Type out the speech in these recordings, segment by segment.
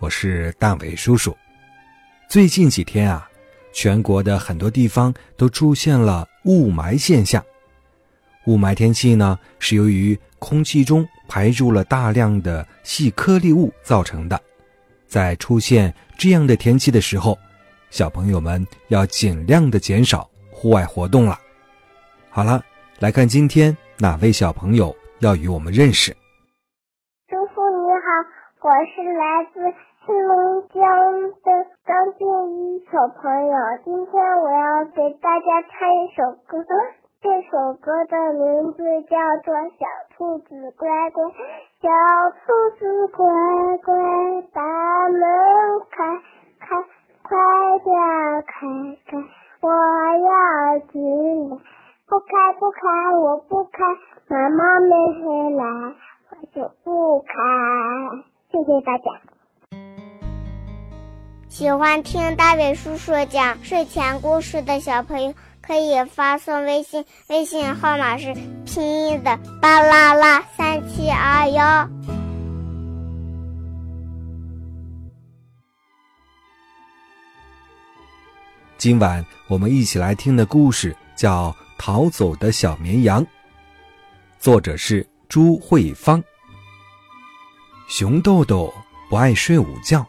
我是大伟叔叔。最近几天啊，全国的很多地方都出现了雾霾现象。雾霾天气呢，是由于空气中排入了大量的细颗粒物造成的。在出现这样的天气的时候，小朋友们要尽量的减少户外活动了。好了，来看今天哪位小朋友要与我们认识。叔叔你好，我是来自。黑龙江的张静一小朋友，今天我要给大家唱一首歌，这首歌的名字叫做《小兔子乖乖》。小兔子乖乖，把门开开，快点开开，我要进来。不开不开，我不开，妈妈没回来，我就不开。谢谢大家。喜欢听大伟叔叔讲睡前故事的小朋友，可以发送微信，微信号码是拼音的巴啦啦三七二幺。今晚我们一起来听的故事叫《逃走的小绵羊》，作者是朱慧芳。熊豆豆不爱睡午觉。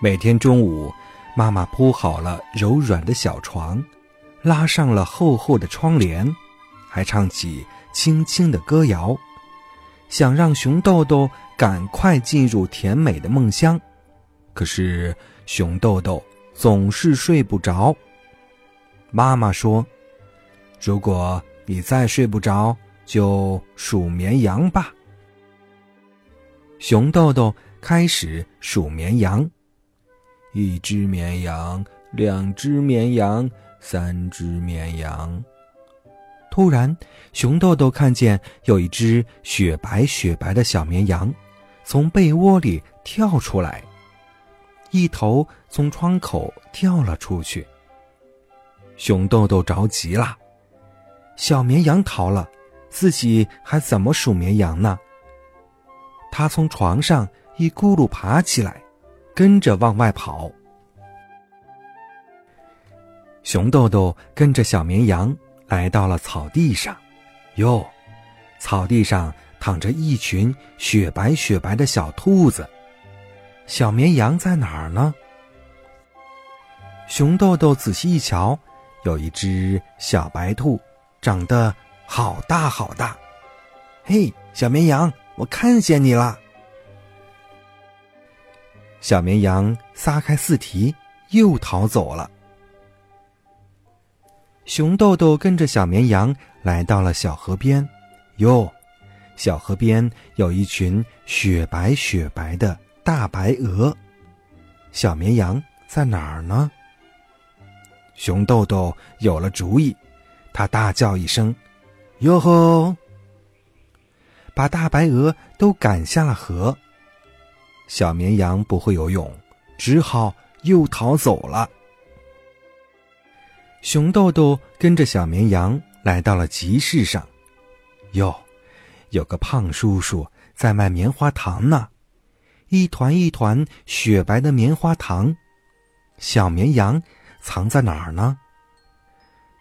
每天中午，妈妈铺好了柔软的小床，拉上了厚厚的窗帘，还唱起轻轻的歌谣，想让熊豆豆赶快进入甜美的梦乡。可是熊豆豆总是睡不着。妈妈说：“如果你再睡不着，就数绵羊吧。”熊豆豆开始数绵羊。一只绵羊，两只绵羊，三只绵羊。突然，熊豆豆看见有一只雪白雪白的小绵羊，从被窝里跳出来，一头从窗口跳了出去。熊豆豆着急了，小绵羊逃了，自己还怎么数绵羊呢？他从床上一咕噜爬起来。跟着往外跑，熊豆豆跟着小绵羊来到了草地上。哟，草地上躺着一群雪白雪白的小兔子。小绵羊在哪儿呢？熊豆豆仔细一瞧，有一只小白兔，长得好大好大。嘿，小绵羊，我看见你了。小绵羊撒开四蹄，又逃走了。熊豆豆跟着小绵羊来到了小河边，哟，小河边有一群雪白雪白的大白鹅。小绵羊在哪儿呢？熊豆豆有了主意，他大叫一声：“哟吼！”把大白鹅都赶下了河。小绵羊不会游泳，只好又逃走了。熊豆豆跟着小绵羊来到了集市上，哟，有个胖叔叔在卖棉花糖呢，一团一团雪白的棉花糖。小绵羊藏在哪儿呢？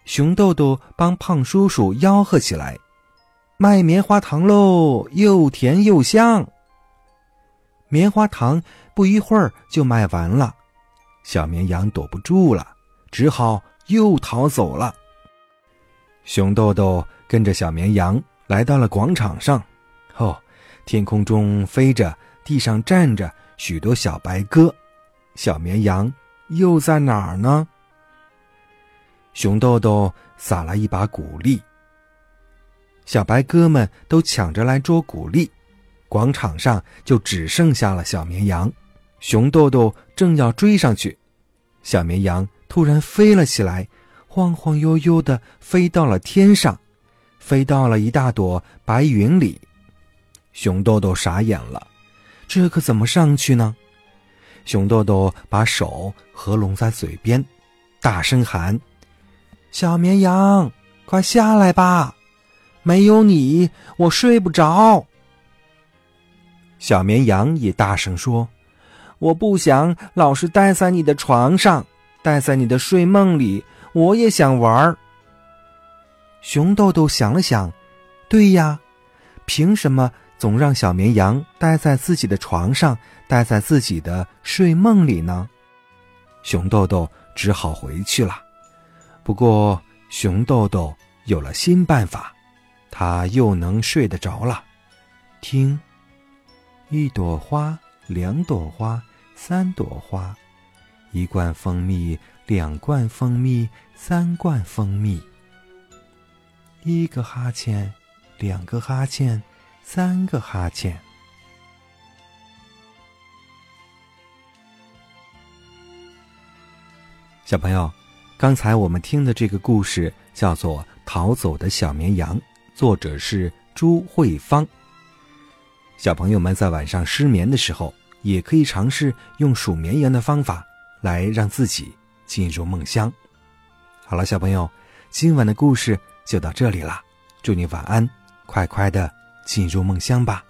熊豆豆帮胖叔叔吆喝起来：“卖棉花糖喽，又甜又香。”棉花糖不一会儿就卖完了，小绵羊躲不住了，只好又逃走了。熊豆豆跟着小绵羊来到了广场上，哦，天空中飞着，地上站着许多小白鸽，小绵羊又在哪儿呢？熊豆豆撒了一把谷粒，小白鸽们都抢着来捉谷粒。广场上就只剩下了小绵羊，熊豆豆正要追上去，小绵羊突然飞了起来，晃晃悠悠的飞到了天上，飞到了一大朵白云里。熊豆豆傻眼了，这可怎么上去呢？熊豆豆把手合拢在嘴边，大声喊：“小绵羊，快下来吧！没有你，我睡不着。”小绵羊也大声说。我不想老是待在你的床上，待在你的睡梦里。我也想玩。熊豆豆想了想，对呀，凭什么总让小绵羊待在自己的床上，待在自己的睡梦里呢？熊豆豆只好回去了。不过，熊豆豆有了新办法，他又能睡得着了。听，一朵花。两朵花，三朵花，一罐蜂蜜，两罐蜂蜜，三罐蜂蜜。一个哈欠，两个哈欠，三个哈欠。小朋友，刚才我们听的这个故事叫做《逃走的小绵羊》，作者是朱慧芳。小朋友们在晚上失眠的时候，也可以尝试用数绵羊的方法来让自己进入梦乡。好了，小朋友，今晚的故事就到这里了。祝你晚安，快快的进入梦乡吧。